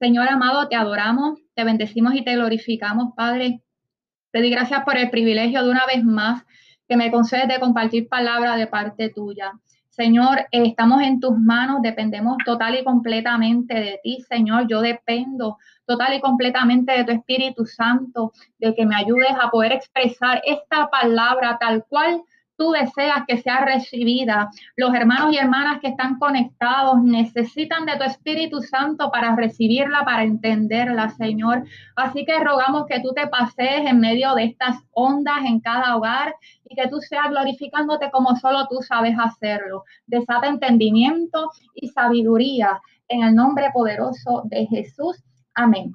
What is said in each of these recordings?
Señor amado, te adoramos, te bendecimos y te glorificamos, Padre. Te di gracias por el privilegio de una vez más que me concedes de compartir palabra de parte tuya. Señor, estamos en tus manos, dependemos total y completamente de ti, Señor. Yo dependo total y completamente de tu Espíritu Santo, de que me ayudes a poder expresar esta palabra tal cual tú deseas que sea recibida. Los hermanos y hermanas que están conectados necesitan de tu Espíritu Santo para recibirla, para entenderla, Señor. Así que rogamos que tú te pasees en medio de estas ondas en cada hogar y que tú seas glorificándote como solo tú sabes hacerlo. Desata entendimiento y sabiduría en el nombre poderoso de Jesús. Amén.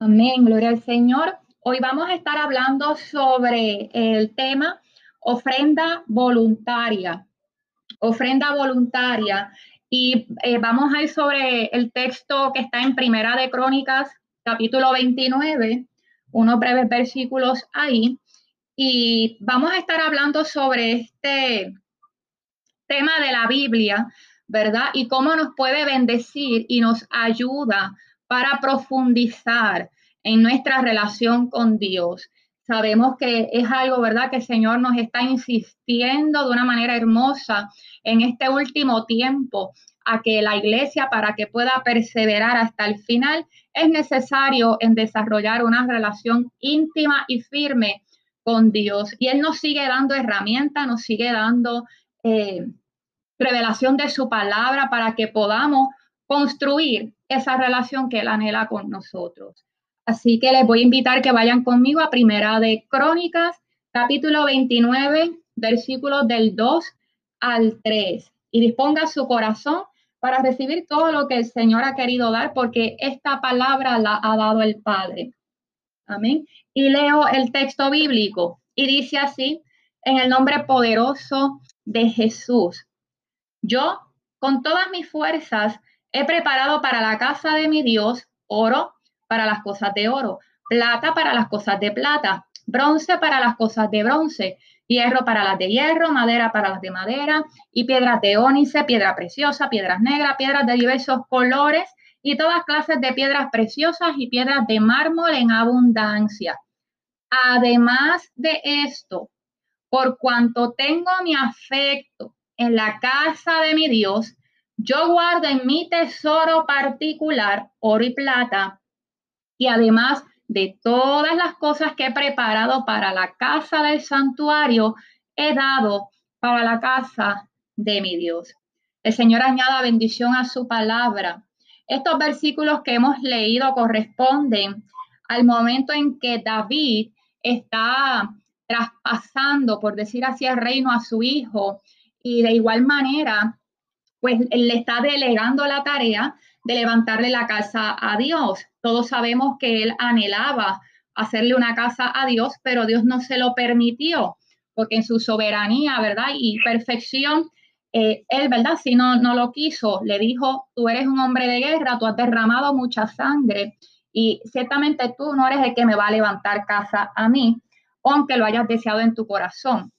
Amén, gloria al Señor. Hoy vamos a estar hablando sobre el tema ofrenda voluntaria. Ofrenda voluntaria. Y eh, vamos a ir sobre el texto que está en Primera de Crónicas, capítulo 29, unos breves versículos ahí. Y vamos a estar hablando sobre este tema de la Biblia, ¿verdad? Y cómo nos puede bendecir y nos ayuda para profundizar en nuestra relación con Dios. Sabemos que es algo, ¿verdad?, que el Señor nos está insistiendo de una manera hermosa en este último tiempo a que la iglesia, para que pueda perseverar hasta el final, es necesario en desarrollar una relación íntima y firme con Dios. Y Él nos sigue dando herramientas, nos sigue dando eh, revelación de su palabra para que podamos construir esa relación que Él anhela con nosotros. Así que les voy a invitar que vayan conmigo a Primera de Crónicas, capítulo 29, versículos del 2 al 3. Y disponga su corazón para recibir todo lo que el Señor ha querido dar, porque esta palabra la ha dado el Padre. Amén. Y leo el texto bíblico y dice así, en el nombre poderoso de Jesús. Yo, con todas mis fuerzas, he preparado para la casa de mi Dios oro para las cosas de oro, plata para las cosas de plata, bronce para las cosas de bronce, hierro para las de hierro, madera para las de madera, y piedras de ónice, piedra preciosa, piedras negras, piedras de diversos colores y todas clases de piedras preciosas y piedras de mármol en abundancia. Además de esto, por cuanto tengo mi afecto en la casa de mi Dios, yo guardo en mi tesoro particular oro y plata y además de todas las cosas que he preparado para la casa del santuario, he dado para la casa de mi Dios. El Señor añada bendición a su palabra. Estos versículos que hemos leído corresponden al momento en que David está traspasando, por decir así, el reino a su hijo y de igual manera, pues le está delegando la tarea de levantarle la casa a Dios. Todos sabemos que él anhelaba hacerle una casa a Dios, pero Dios no se lo permitió, porque en su soberanía, ¿verdad? Y perfección, eh, él, ¿verdad? Si no, no lo quiso, le dijo, tú eres un hombre de guerra, tú has derramado mucha sangre y ciertamente tú no eres el que me va a levantar casa a mí, aunque lo hayas deseado en tu corazón.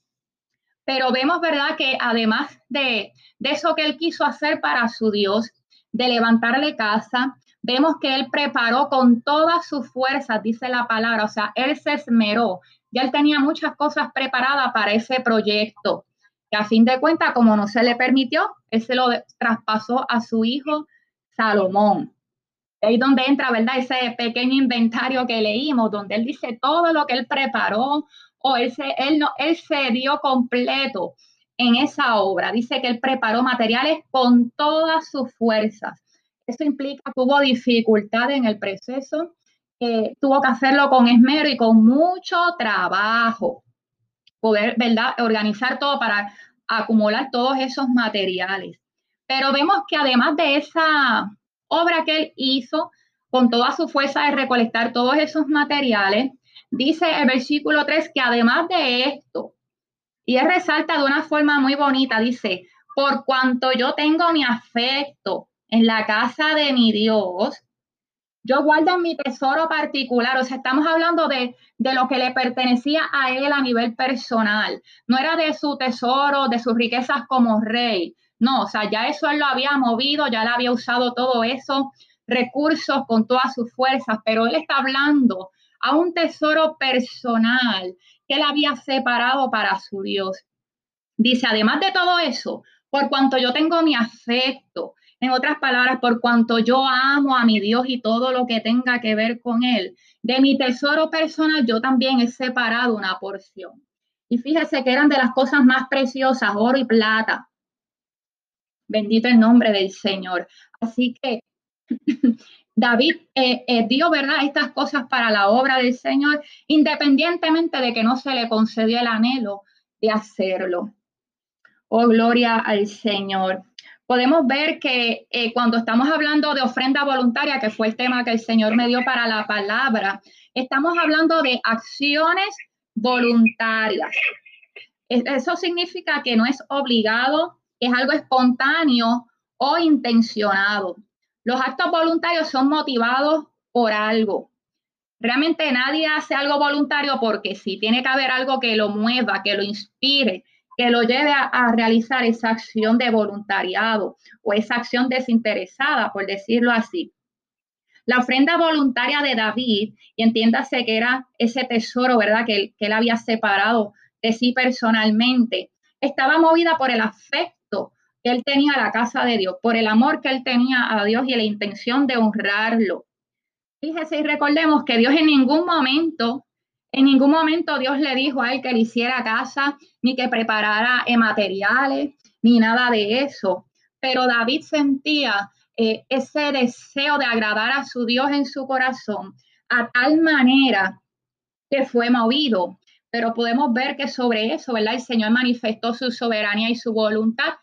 Pero vemos, ¿verdad? Que además de, de eso que él quiso hacer para su Dios, de levantarle casa, vemos que él preparó con todas sus fuerzas, dice la palabra, o sea, él se esmeró, ya él tenía muchas cosas preparadas para ese proyecto, que a fin de cuentas, como no se le permitió, él se lo traspasó a su hijo Salomón. Ahí donde entra, ¿verdad? Ese pequeño inventario que leímos, donde él dice todo lo que él preparó, o él él no, él se dio completo en esa obra. Dice que él preparó materiales con todas sus fuerzas. Esto implica que hubo dificultad en el proceso, que tuvo que hacerlo con esmero y con mucho trabajo. Poder, ¿verdad?, organizar todo para acumular todos esos materiales. Pero vemos que además de esa obra que él hizo, con toda su fuerza de recolectar todos esos materiales, dice el versículo 3 que además de esto, y él resalta de una forma muy bonita, dice, por cuanto yo tengo mi afecto en la casa de mi Dios, yo guardo mi tesoro particular, o sea, estamos hablando de, de, lo que le pertenecía a él a nivel personal, no era de su tesoro, de sus riquezas como rey, no, o sea, ya eso él lo había movido, ya le había usado todo eso, recursos, con todas sus fuerzas, pero él está hablando a un tesoro personal que él había separado para su Dios. Dice, además de todo eso, por cuanto yo tengo mi afecto, en otras palabras, por cuanto yo amo a mi Dios y todo lo que tenga que ver con Él, de mi tesoro personal yo también he separado una porción. Y fíjese que eran de las cosas más preciosas, oro y plata. Bendito el nombre del Señor. Así que David eh, eh, dio, ¿verdad?, estas cosas para la obra del Señor, independientemente de que no se le concedió el anhelo de hacerlo. Oh, gloria al Señor. Podemos ver que eh, cuando estamos hablando de ofrenda voluntaria, que fue el tema que el Señor me dio para la palabra, estamos hablando de acciones voluntarias. Eso significa que no es obligado, es algo espontáneo o intencionado. Los actos voluntarios son motivados por algo. Realmente nadie hace algo voluntario porque sí, tiene que haber algo que lo mueva, que lo inspire, que lo lleve a, realizar esa acción de voluntariado o esa acción desinteresada, por decirlo así. La ofrenda voluntaria de David, y entiéndase que era ese tesoro, ¿verdad? Que, que él había separado de sí personalmente, estaba movida por el afecto él tenía la casa de Dios, por el amor que él tenía a Dios y la intención de honrarlo. Fíjese y recordemos que Dios en ningún momento, en ningún momento Dios le dijo a él que le hiciera casa, ni que preparara eh, materiales, ni nada de eso. Pero David sentía eh, ese deseo de agradar a su Dios en su corazón a tal manera que fue movido. Pero podemos ver que sobre eso, ¿verdad? El Señor manifestó su soberanía y su voluntad.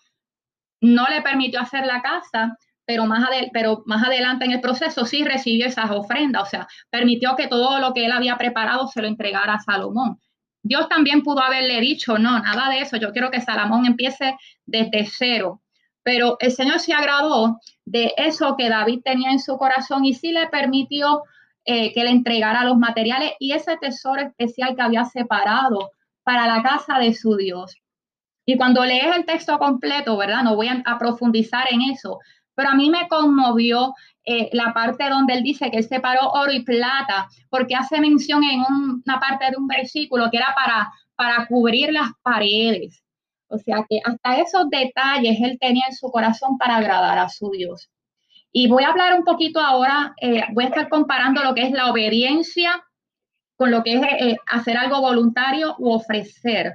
No le permitió hacer la casa, pero más, pero más adelante en el proceso sí recibió esas ofrendas, o sea, permitió que todo lo que él había preparado se lo entregara a Salomón. Dios también pudo haberle dicho, no, nada de eso, yo quiero que Salomón empiece desde cero, pero el Señor se agradó de eso que David tenía en su corazón y sí le permitió eh, que le entregara los materiales y ese tesoro especial que había separado para la casa de su Dios. Y cuando lees el texto completo, ¿verdad? No voy a, profundizar en eso, pero a mí me conmovió eh, la parte donde él dice que él separó oro y plata, porque hace mención en una parte de un versículo que era para, para cubrir las paredes. O sea que hasta esos detalles él tenía en su corazón para agradar a su Dios. Y voy a hablar un poquito ahora, eh, voy a estar comparando lo que es la obediencia con lo que es eh, hacer algo voluntario u ofrecer,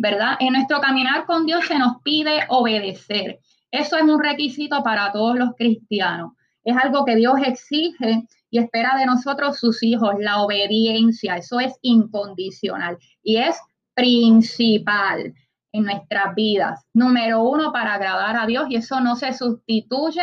¿verdad? En nuestro caminar con Dios se nos pide obedecer. Eso es un requisito para todos los cristianos. Es algo que Dios exige y espera de nosotros sus hijos, la obediencia. Eso es incondicional y es principal en nuestras vidas. Número uno, para agradar a Dios y eso no se sustituye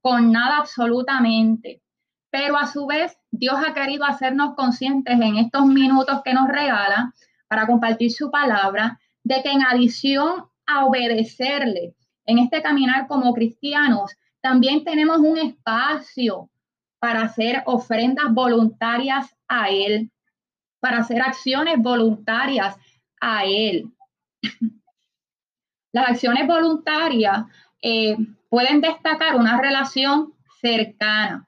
con nada absolutamente. Pero a su vez, Dios ha querido hacernos conscientes en estos minutos que nos regala para compartir su palabra, de que en adición a obedecerle en este caminar como cristianos, también tenemos un espacio para hacer ofrendas voluntarias a Él, para hacer acciones voluntarias a Él. Las acciones voluntarias eh, pueden destacar una relación cercana.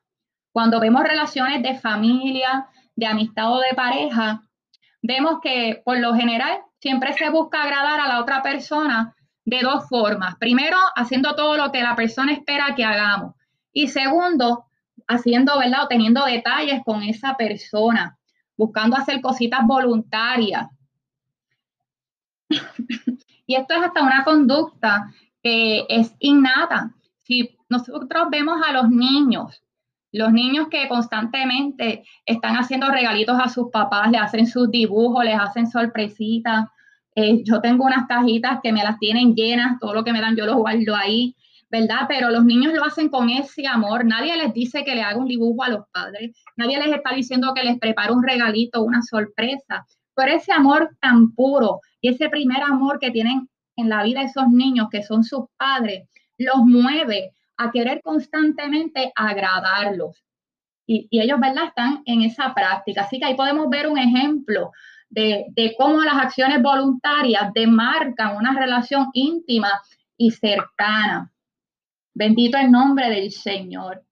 Cuando vemos relaciones de familia, de amistad o de pareja, vemos que por lo general siempre se busca agradar a la otra persona de dos formas. Primero, haciendo todo lo que la persona espera que hagamos. Y segundo, haciendo, ¿verdad? O teniendo detalles con esa persona, buscando hacer cositas voluntarias. y esto es hasta una conducta que es innata. Si nosotros vemos a los niños, los niños que constantemente están haciendo regalitos a sus papás, le hacen sus dibujos, les hacen sorpresitas. Eh, yo tengo unas cajitas que me las tienen llenas, todo lo que me dan yo lo guardo ahí, ¿verdad? Pero los niños lo hacen con ese amor. Nadie les dice que le haga un dibujo a los padres. Nadie les está diciendo que les prepare un regalito, una sorpresa. Pero ese amor tan puro y ese primer amor que tienen en la vida esos niños que son sus padres, los mueve a querer constantemente agradarlos. Y, ellos, ¿verdad?, están en esa práctica. Así que ahí podemos ver un ejemplo de, de, cómo las acciones voluntarias demarcan una relación íntima y cercana. Bendito el nombre del Señor.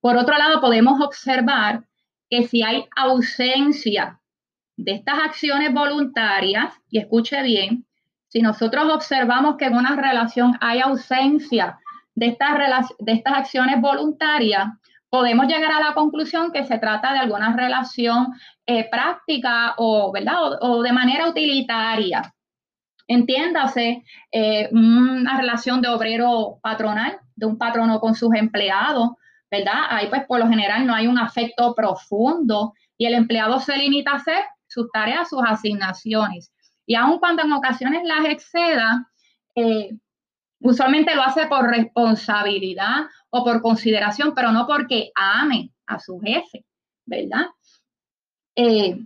Por otro lado, podemos observar que si hay ausencia de estas acciones voluntarias, y escuche bien, si nosotros observamos que en una relación hay ausencia de estas, de estas acciones voluntarias, podemos llegar a la conclusión que se trata de alguna relación eh, práctica o, ¿verdad? O, de manera utilitaria. Entiéndase, eh, una relación de obrero patronal, de un patrono con sus empleados, ¿verdad? Ahí pues por lo general no hay un afecto profundo y el empleado se limita a hacer sus tareas, sus asignaciones. Y aun cuando en ocasiones las exceda, eh, usualmente lo hace por responsabilidad o por consideración, pero no porque ame a su jefe, ¿verdad? Eh,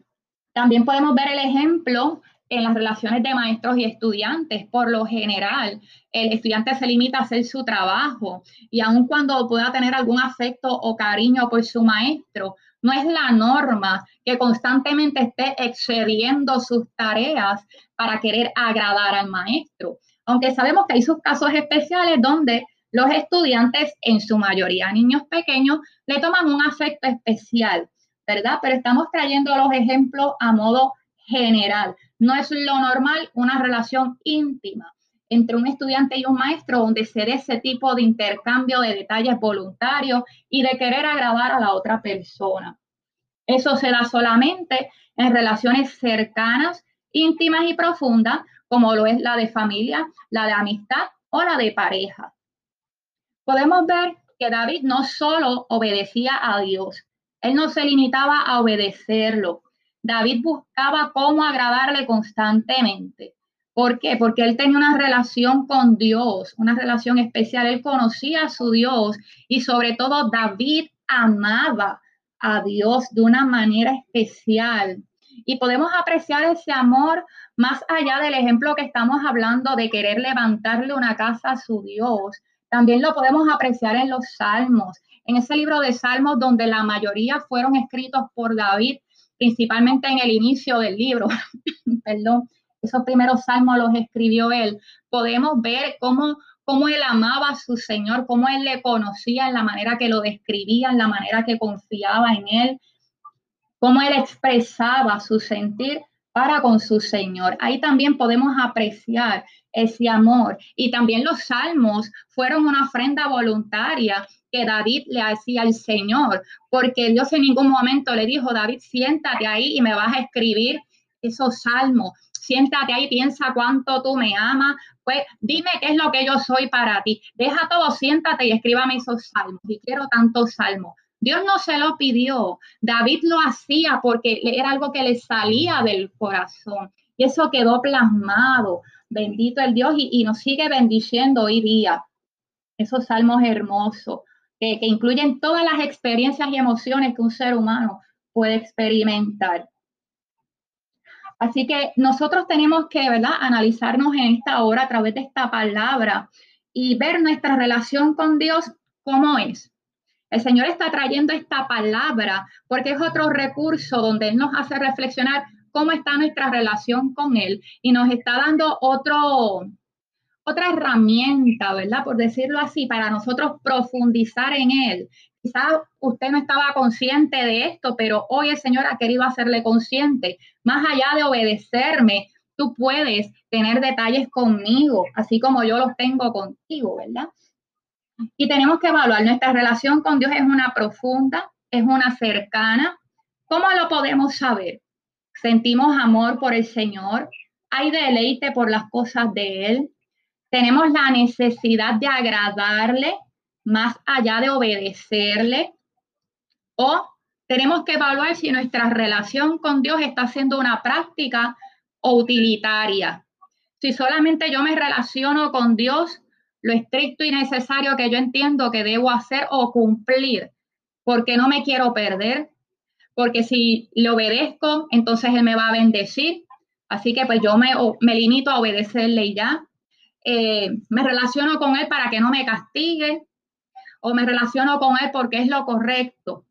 también podemos ver el ejemplo en las relaciones de maestros y estudiantes. Por lo general, el estudiante se limita a hacer su trabajo y aun cuando pueda tener algún afecto o cariño por su maestro, no es la norma que constantemente esté excediendo sus tareas para querer agradar al maestro. Aunque sabemos que hay sus casos especiales donde los estudiantes, en su mayoría niños pequeños, le toman un afecto especial, ¿verdad? Pero estamos trayendo los ejemplos a modo general. No es lo normal una relación íntima entre un estudiante y un maestro donde se dé ese tipo de intercambio de detalles voluntarios y de querer agradar a la otra persona. Eso se da solamente en relaciones cercanas, íntimas y profundas, como lo es la de familia, la de amistad o la de pareja. Podemos ver que David no solo obedecía a Dios, él no se limitaba a obedecerlo. David buscaba cómo agradarle constantemente. ¿Por qué? Porque él tenía una relación con Dios, una relación especial. Él conocía a su Dios y sobre todo David amaba a Dios de una manera especial. Y podemos apreciar ese amor más allá del ejemplo que estamos hablando de querer levantarle una casa a su Dios. También lo podemos apreciar en los salmos, en ese libro de salmos donde la mayoría fueron escritos por David, principalmente en el inicio del libro. Perdón esos primeros salmos los escribió él, podemos ver cómo, cómo él amaba a su Señor, cómo él le conocía en la manera que lo describía, en la manera que confiaba en él, cómo él expresaba su sentir para con su Señor. Ahí también podemos apreciar ese amor. Y también los salmos fueron una ofrenda voluntaria que David le hacía al Señor, porque Dios en ningún momento le dijo, David, siéntate ahí y me vas a escribir esos salmos siéntate ahí, piensa cuánto tú me amas, pues dime qué es lo que yo soy para ti. Deja todo, siéntate y escríbame esos salmos. Y quiero tantos salmos. Dios no se lo pidió, David lo hacía porque era algo que le salía del corazón. Y eso quedó plasmado. Bendito el Dios y, nos sigue bendiciendo hoy día. Esos salmos hermosos que incluyen todas las experiencias y emociones que un ser humano puede experimentar. Así que nosotros tenemos que, ¿verdad?, analizarnos en esta hora a través de esta palabra y ver nuestra relación con Dios cómo es. El Señor está trayendo esta palabra porque es otro recurso donde Él nos hace reflexionar cómo está nuestra relación con Él y nos está dando otro, otra herramienta, ¿verdad? Por decirlo así, para nosotros profundizar en Él Quizás usted no estaba consciente de esto, pero hoy el Señor ha querido hacerle consciente. Más allá de obedecerme, tú puedes tener detalles conmigo, así como yo los tengo contigo, ¿verdad? Y tenemos que evaluar, nuestra relación con Dios es una profunda, es una cercana. ¿Cómo lo podemos saber? Sentimos amor por el Señor, hay deleite por las cosas de Él, tenemos la necesidad de agradarle, más allá de obedecerle o tenemos que evaluar si nuestra relación con Dios está siendo una práctica o utilitaria. Si solamente yo me relaciono con Dios, lo estricto y necesario que yo entiendo que debo hacer o cumplir, porque no me quiero perder, porque si le obedezco, entonces Él me va a bendecir. Así que pues yo me, me limito a obedecerle y ya. Eh, me relaciono con Él para que no me castigue, o me relaciono con Él porque es lo correcto.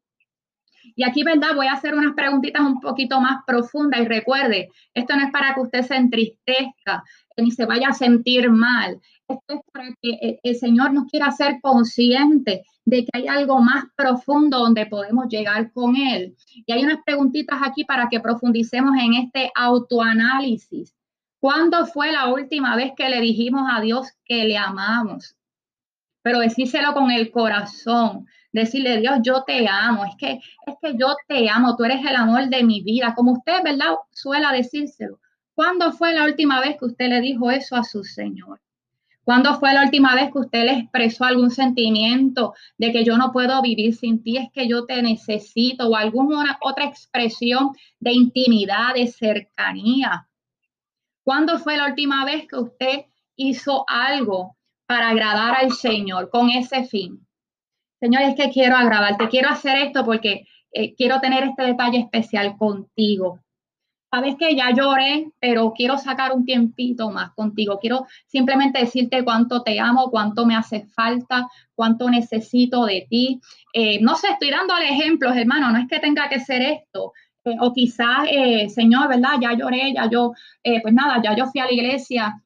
Y aquí, ¿verdad? Voy a hacer unas preguntitas un poquito más profundas y recuerde, esto no es para que usted se entristezca ni se vaya a sentir mal. Esto es para que el Señor nos quiera hacer consciente de que hay algo más profundo donde podemos llegar con Él. Y hay unas preguntitas aquí para que profundicemos en este autoanálisis. ¿Cuándo fue la última vez que le dijimos a Dios que le amamos? Pero decírselo con el corazón, decirle, Dios, yo te amo, es que, es que yo te amo, tú eres el amor de mi vida, como usted, ¿verdad? Suela decírselo. ¿Cuándo fue la última vez que usted le dijo eso a su Señor? ¿Cuándo fue la última vez que usted le expresó algún sentimiento de que yo no puedo vivir sin ti, es que yo te necesito o alguna otra expresión de intimidad, de cercanía? ¿Cuándo fue la última vez que usted hizo algo para agradar al Señor con ese fin? Señor, es que quiero agradarte, quiero hacer esto porque eh, quiero tener este detalle especial contigo sabes que ya lloré, pero quiero sacar un tiempito más contigo. Quiero simplemente decirte cuánto te amo, cuánto me hace falta, cuánto necesito de ti. Eh, no sé, estoy dándole ejemplos, hermano, no es que tenga que ser esto. Eh, o quizás, eh, Señor, ¿verdad? Ya lloré, ya yo, pues nada, ya yo fui a la iglesia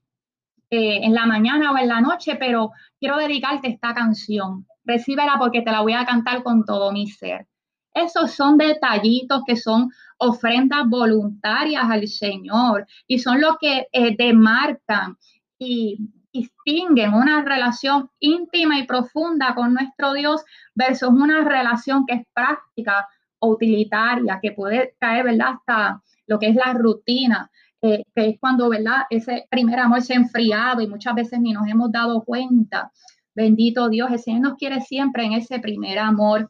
en la mañana o en la noche, pero quiero dedicarte esta canción. Recíbela porque te la voy a cantar con todo mi ser. Esos son detallitos que son ofrendas voluntarias al Señor y son lo que eh, demarcan y distinguen una relación íntima y profunda con nuestro Dios versus una relación que es práctica o utilitaria, que puede caer, ¿verdad? Hasta lo que es la rutina, eh, que es cuando, ¿verdad? Ese primer amor se ha enfriado y muchas veces ni nos hemos dado cuenta. Bendito Dios, el Señor nos quiere siempre en ese primer amor.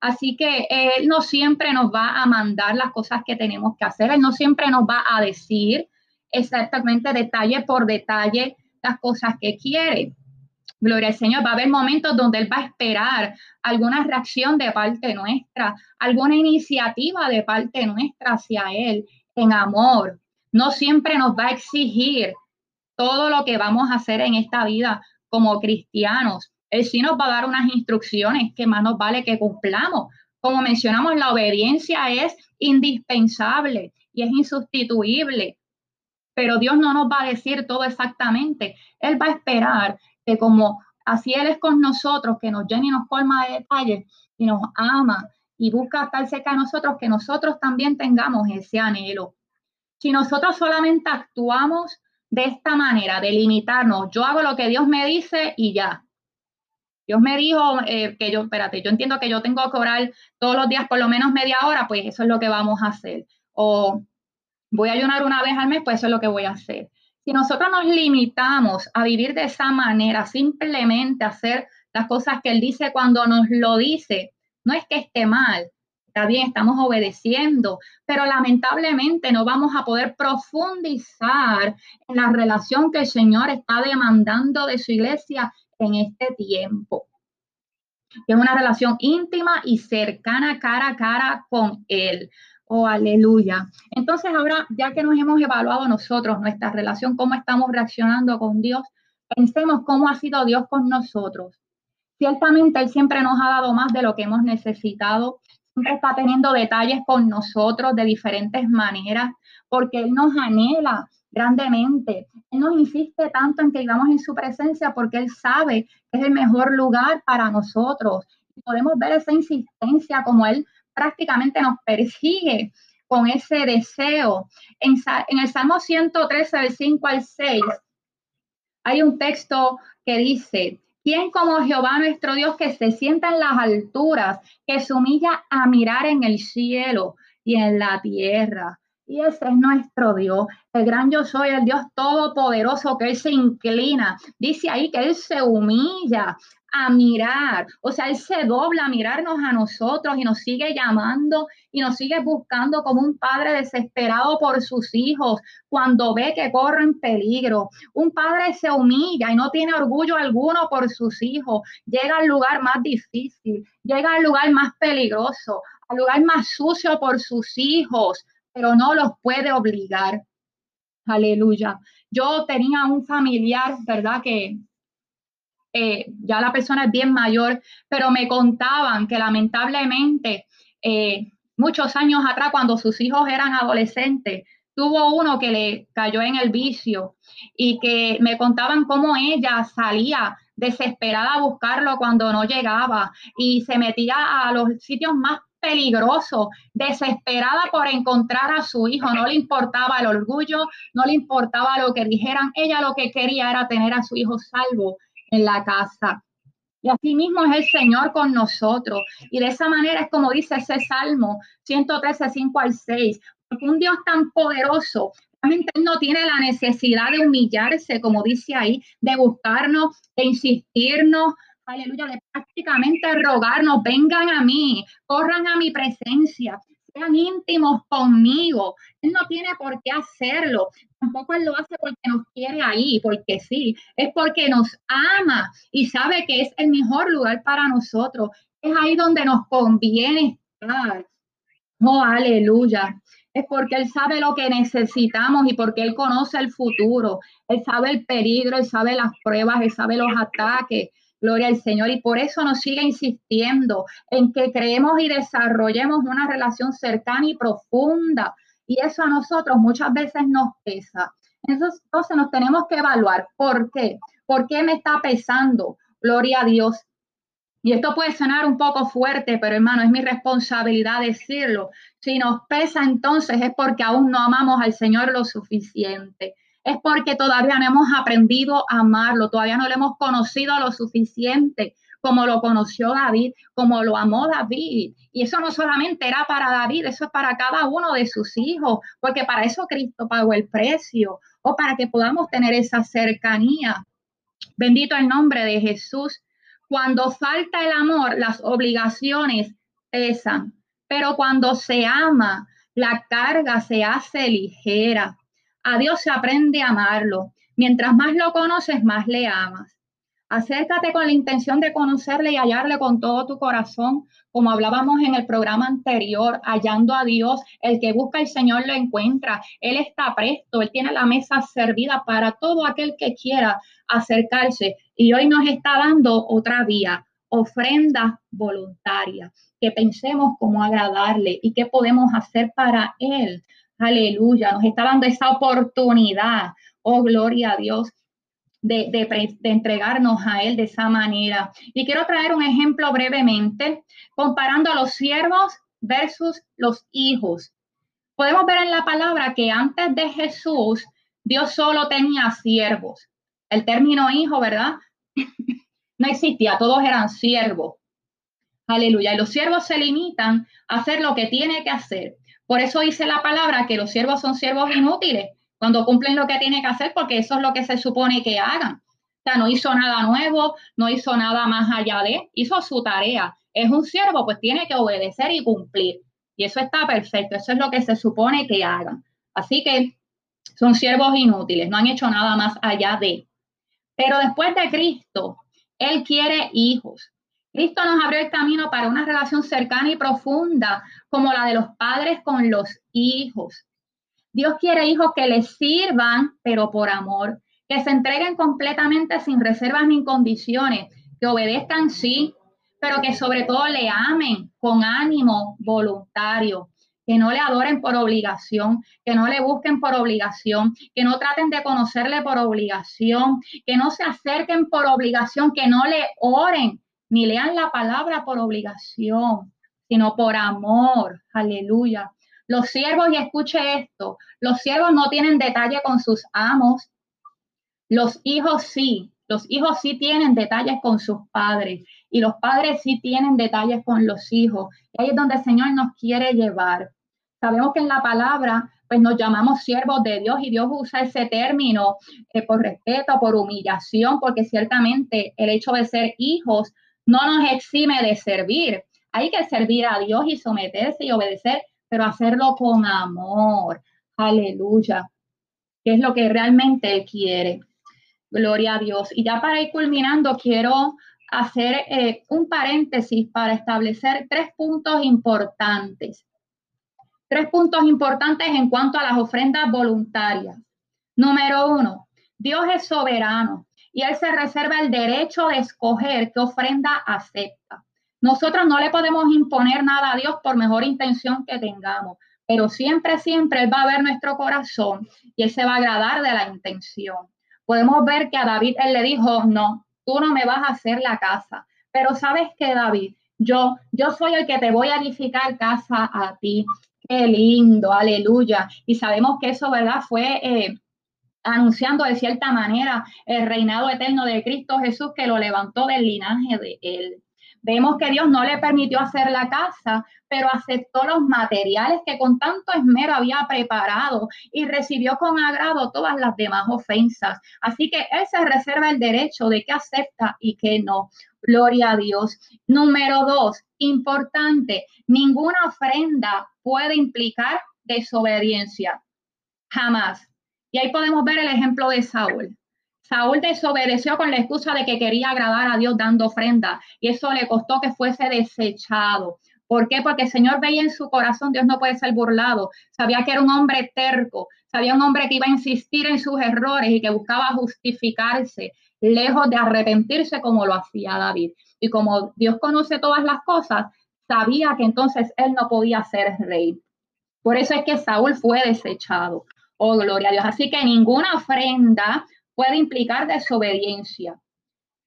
Así que Él no siempre nos va a mandar las cosas que tenemos que hacer, Él no siempre nos va a decir exactamente detalle por detalle las cosas que quiere. Gloria al Señor, va a haber momentos donde Él va a esperar alguna reacción de parte nuestra, alguna iniciativa de parte nuestra hacia Él en amor. No siempre nos va a exigir todo lo que vamos a hacer en esta vida como cristianos, él sí nos va a dar unas instrucciones que más nos vale que cumplamos. Como mencionamos, la obediencia es indispensable y es insustituible, pero Dios no nos va a decir todo exactamente. Él va a esperar que como así Él es con nosotros, que nos llene y nos colma de detalles y nos ama y busca estar cerca de nosotros, que nosotros también tengamos ese anhelo. Si nosotros solamente actuamos de esta manera, de limitarnos, yo hago lo que Dios me dice y ya, Dios me dijo eh, que yo, espérate, yo entiendo que yo tengo que orar todos los días por lo menos media hora, pues eso es lo que vamos a hacer. O voy a ayunar una vez al mes, pues eso es lo que voy a hacer. Si nosotros nos limitamos a vivir de esa manera, simplemente hacer las cosas que Él dice cuando nos lo dice, no es que esté mal, está bien, estamos obedeciendo, pero lamentablemente no vamos a poder profundizar en la relación que el Señor está demandando de su iglesia en este tiempo. Es una relación íntima y cercana cara a cara con Él. Oh, aleluya. Entonces ahora, ya que nos hemos evaluado nosotros nuestra relación, cómo estamos reaccionando con Dios, pensemos cómo ha sido Dios con nosotros. Ciertamente Él siempre nos ha dado más de lo que hemos necesitado. Siempre está teniendo detalles con nosotros de diferentes maneras, porque Él nos anhela grandemente. Él nos insiste tanto en que vivamos en su presencia porque Él sabe que es el mejor lugar para nosotros. Y podemos ver esa insistencia como Él prácticamente nos persigue con ese deseo. En, en el Salmo 113, del 5 al 6, hay un texto que dice, ¿Quién como Jehová nuestro Dios que se sienta en las alturas, que se humilla a mirar en el cielo y en la tierra? Y ese es nuestro Dios, el gran yo soy, el Dios todopoderoso, que Él se inclina. Dice ahí que Él se humilla a mirar, o sea, Él se dobla a mirarnos a nosotros y nos sigue llamando y nos sigue buscando como un padre desesperado por sus hijos cuando ve que corren peligro. Un padre se humilla y no tiene orgullo alguno por sus hijos. Llega al lugar más difícil, llega al lugar más peligroso, al lugar más sucio por sus hijos pero no los puede obligar. Aleluya. Yo tenía un familiar, ¿verdad? Que eh, ya la persona es bien mayor, pero me contaban que lamentablemente eh, muchos años atrás, cuando sus hijos eran adolescentes, tuvo uno que le cayó en el vicio y que me contaban cómo ella salía desesperada a buscarlo cuando no llegaba y se metía a los sitios más peligrosos, desesperada por encontrar a su hijo, no le importaba el orgullo, no le importaba lo que dijeran, ella lo que quería era tener a su hijo salvo en la casa. Y así mismo es el Señor con nosotros. Y de esa manera es como dice ese Salmo 113, 5 al 6. Porque un Dios tan poderoso realmente no tiene la necesidad de humillarse, como dice ahí, de buscarnos, de insistirnos, aleluya, de prácticamente rogarnos, vengan a mí, corran a mi presencia, sean íntimos conmigo. Él no tiene por qué hacerlo. Tampoco Él lo hace porque nos quiere ahí, porque sí, es porque nos ama y sabe que es el mejor lugar para nosotros. Es ahí donde nos conviene estar. Oh, aleluya. Es porque Él sabe lo que necesitamos y porque Él conoce el futuro. Él sabe el peligro, Él sabe las pruebas, Él sabe los ataques. Gloria al Señor. Y por eso nos sigue insistiendo en que creemos y desarrollemos una relación cercana y profunda. Y eso a nosotros muchas veces nos pesa. Entonces, nos tenemos que evaluar. ¿Por qué? ¿Por qué me está pesando? Gloria a Dios. Y esto puede sonar un poco fuerte, pero hermano, es mi responsabilidad decirlo. Si nos pesa entonces es porque aún no amamos al Señor lo suficiente es porque todavía no hemos aprendido a amarlo, todavía no lo hemos conocido lo suficiente como lo conoció David, como lo amó David. Y eso no solamente era para David, eso es para cada uno de sus hijos, porque para eso Cristo pagó el precio, o para que podamos tener esa cercanía. Bendito el nombre de Jesús. Cuando falta el amor, las obligaciones pesan, pero cuando se ama, la carga se hace ligera. A Dios se aprende a amarlo. Mientras más lo conoces, más le amas. Acércate con la intención de conocerle y hallarle con todo tu corazón, como hablábamos en el programa anterior, hallando a Dios. El que busca al Señor lo encuentra. Él está presto, Él tiene la mesa servida para todo aquel que quiera acercarse. Y hoy nos está dando otra vía, ofrenda voluntaria, que pensemos cómo agradarle y qué podemos hacer para Él. Aleluya, nos está dando esa oportunidad, oh gloria a Dios, de, entregarnos a Él de esa manera. Y quiero traer un ejemplo brevemente, comparando a los siervos versus los hijos. Podemos ver en la palabra que antes de Jesús, Dios solo tenía siervos. El término hijo, ¿verdad? no existía, todos eran siervos. Aleluya. Y los siervos se limitan a hacer lo que tiene que hacer. Por eso dice la palabra que los siervos son siervos inútiles cuando cumplen lo que tienen que hacer, porque eso es lo que se supone que hagan. O sea, no hizo nada nuevo, no hizo nada más allá de, hizo su tarea. Es un siervo, pues tiene que obedecer y cumplir. Y eso está perfecto, eso es lo que se supone que hagan. Así que son siervos inútiles, no han hecho nada más allá de. Pero después de Cristo, Él quiere hijos. Cristo nos abrió el camino para una relación cercana y profunda como la de los padres con los hijos. Dios quiere hijos que les sirvan, pero por amor, que se entreguen completamente sin reservas ni condiciones, que obedezcan sí, pero que sobre todo le amen con ánimo voluntario, que no le adoren por obligación, que no le busquen por obligación, que no traten de conocerle por obligación, que no se acerquen por obligación, que no le oren ni lean la palabra por obligación, sino por amor. Aleluya. Los siervos, y escuche esto, los siervos no tienen detalle con sus amos. Los hijos sí, los hijos sí tienen detalles con sus padres y los padres sí tienen detalles con los hijos. Y ahí es donde el Señor nos quiere llevar. Sabemos que en la palabra pues nos llamamos siervos de Dios y Dios usa ese término eh, por respeto, por humillación, porque ciertamente el hecho de ser hijos no nos exime de servir. Hay que servir a Dios y someterse y obedecer, pero hacerlo con amor. Aleluya. Que es lo que realmente Él quiere. Gloria a Dios. Y ya para ir culminando, quiero hacer eh, un paréntesis para establecer tres puntos importantes. Tres puntos importantes en cuanto a las ofrendas voluntarias. Número uno, Dios es soberano y él se reserva el derecho de escoger qué ofrenda acepta. Nosotros no le podemos imponer nada a Dios por mejor intención que tengamos, pero siempre, siempre Él va a ver nuestro corazón y Él se va a agradar de la intención. Podemos ver que a David Él le dijo, no, tú no me vas a hacer la casa, pero sabes que David, yo, yo soy el que te voy a edificar casa a ti. Qué lindo, aleluya. Y sabemos que eso, ¿verdad? Fue eh, anunciando de cierta manera el reinado eterno de Cristo Jesús que lo levantó del linaje de él. Vemos que Dios no le permitió hacer la casa, pero aceptó los materiales que con tanto esmero había preparado y recibió con agrado todas las demás ofensas. Así que Él se reserva el derecho de que acepta y que no. Gloria a Dios. Número dos, importante, ninguna ofrenda puede implicar desobediencia. Jamás. Y ahí podemos ver el ejemplo de Saúl. Saúl desobedeció con la excusa de que quería agradar a Dios dando ofrenda y eso le costó que fuese desechado. ¿Por qué? Porque el Señor veía en su corazón, Dios no puede ser burlado. Sabía que era un hombre terco, sabía un hombre que iba a insistir en sus errores y que buscaba justificarse, lejos de arrepentirse como lo hacía David. Y como Dios conoce todas las cosas, sabía que entonces él no podía ser rey. Por eso es que Saúl fue desechado. Oh, gloria a Dios. Así que ninguna ofrenda puede implicar desobediencia.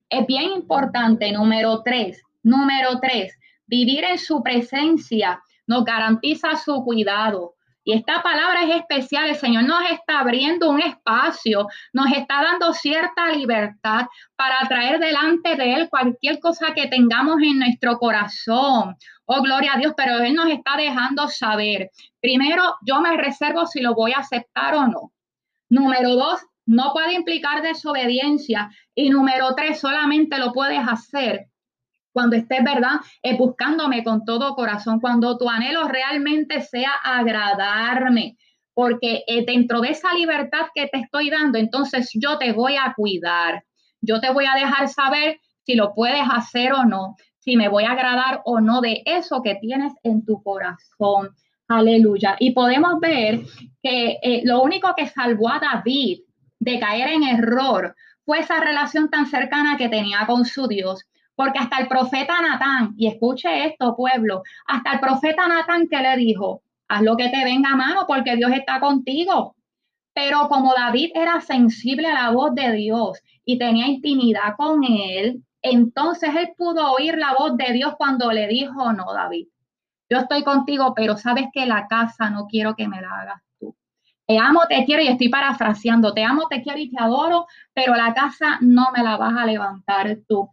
Es bien importante, número tres, número tres, vivir en su presencia nos garantiza su cuidado. Y esta palabra es especial. El Señor nos está abriendo un espacio, nos está dando cierta libertad para traer delante de Él cualquier cosa que tengamos en nuestro corazón. Oh, gloria a Dios, pero Él nos está dejando saber. Primero, yo me reservo si lo voy a aceptar o no. Número dos, no puede implicar desobediencia. Y número tres, solamente lo puedes hacer cuando estés, ¿verdad? Eh, buscándome con todo corazón, cuando tu anhelo realmente sea agradarme. Porque eh, dentro de esa libertad que te estoy dando, entonces yo te voy a cuidar. Yo te voy a dejar saber si lo puedes hacer o no, si me voy a agradar o no de eso que tienes en tu corazón. Aleluya. Y podemos ver que eh, lo único que salvó a David de caer en error fue esa relación tan cercana que tenía con su Dios. Porque hasta el profeta Natán, y escuche esto, pueblo, hasta el profeta Natán que le dijo, haz lo que te venga a mano porque Dios está contigo. Pero como David era sensible a la voz de Dios y tenía intimidad con él, entonces él pudo oír la voz de Dios cuando le dijo, no, David, yo estoy contigo, pero sabes que la casa no quiero que me la hagas te amo, te quiero y estoy parafraseando, te amo, te quiero y te adoro, pero la casa no me la vas a levantar tú.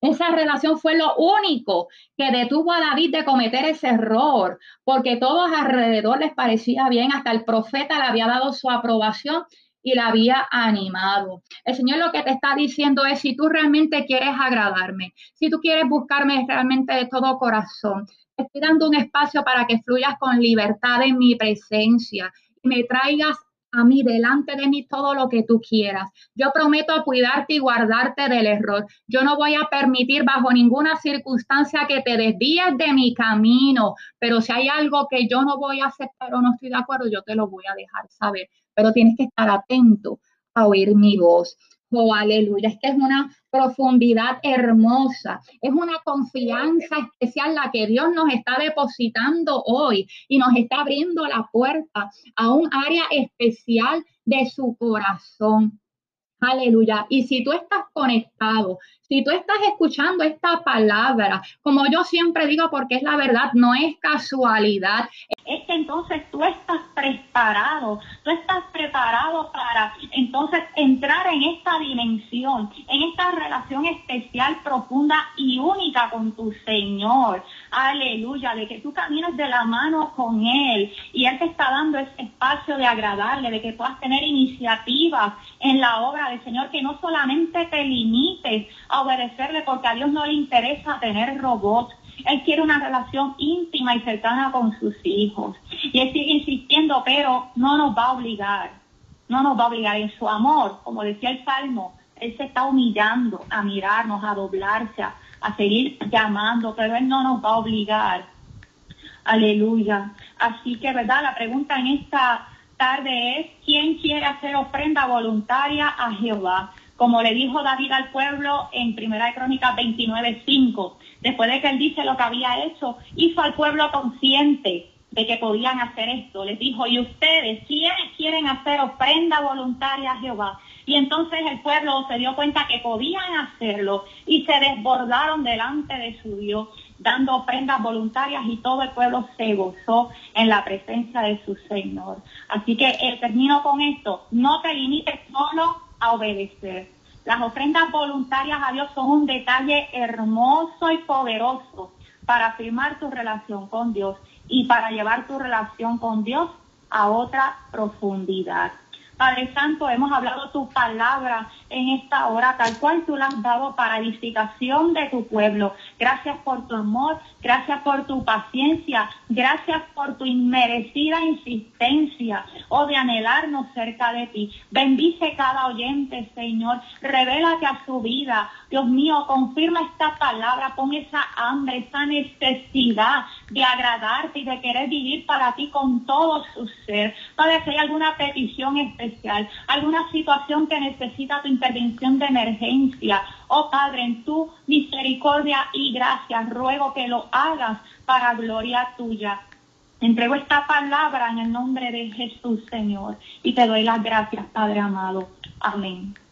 Esa relación fue lo único que detuvo a David de cometer ese error, porque todos alrededor les parecía bien, hasta el profeta le había dado su aprobación y la había animado. El Señor lo que te está diciendo es, si tú realmente quieres agradarme, si tú quieres buscarme realmente de todo corazón, estoy dando un espacio para que fluyas con libertad en mi presencia me traigas a mí, delante de mí, todo lo que tú quieras. Yo prometo cuidarte y guardarte del error. Yo no voy a permitir bajo ninguna circunstancia que te desvíes de mi camino, pero si hay algo que yo no voy a aceptar o no estoy de acuerdo, yo te lo voy a dejar saber. Pero tienes que estar atento a oír mi voz. Oh, aleluya. Es que es una profundidad hermosa. Es una confianza especial la que Dios nos está depositando hoy y nos está abriendo la puerta a un área especial de su corazón. Aleluya. Y si tú estás conectado, si tú estás escuchando esta palabra, como yo siempre digo, porque es la verdad, no es casualidad. Es que entonces tú estás preparado, tú estás preparado para entonces entrar en esta dimensión, en esta relación especial, profunda y única con tu Señor. Aleluya, de que tú camines de la mano con Él y Él te está dando ese espacio de agradarle, de que puedas tener iniciativas en la obra del Señor, que no solamente te limites a obedecerle porque a Dios no le interesa tener robots. Él quiere una relación íntima y cercana con sus hijos. Y Él sigue insistiendo, pero no nos va a obligar. No nos va a obligar en su amor. Como decía el Salmo, Él se está humillando a mirarnos, a doblarse, a, a seguir llamando, pero Él no nos va a obligar. Aleluya. Así que, ¿verdad? La pregunta en esta tarde es, ¿quién quiere hacer ofrenda voluntaria a Jehová? Como le dijo David al pueblo en Primera de Crónicas 29.5, después de que él dice lo que había hecho, hizo al pueblo consciente de que podían hacer esto. Les dijo, y ustedes, ¿quiénes quieren hacer ofrenda voluntaria a Jehová? Y entonces el pueblo se dio cuenta que podían hacerlo y se desbordaron delante de su Dios, dando ofrendas voluntarias y todo el pueblo se gozó en la presencia de su Señor. Así que eh, termino con esto, no te limites solo a obedecer. Las ofrendas voluntarias a Dios son un detalle hermoso y poderoso para afirmar tu relación con Dios y para llevar tu relación con Dios a otra profundidad. Padre Santo, hemos hablado tu palabra en esta hora, tal cual tú la has dado para edificación de tu pueblo. Gracias por tu amor, gracias por tu paciencia, gracias por tu inmerecida insistencia, oh, de anhelarnos cerca de ti. Bendice cada oyente, Señor, revélate a su vida. Dios mío, confirma esta palabra, pon esa hambre, esa necesidad de agradarte y de querer vivir para ti con todo su ser. Padre, si hay alguna petición alguna situación que necesita tu intervención de emergencia. Oh Padre, en tu misericordia y gracia, ruego que lo hagas para gloria tuya. Entrego esta palabra en el nombre de Jesús, Señor, y te doy las gracias, Padre amado. Amén.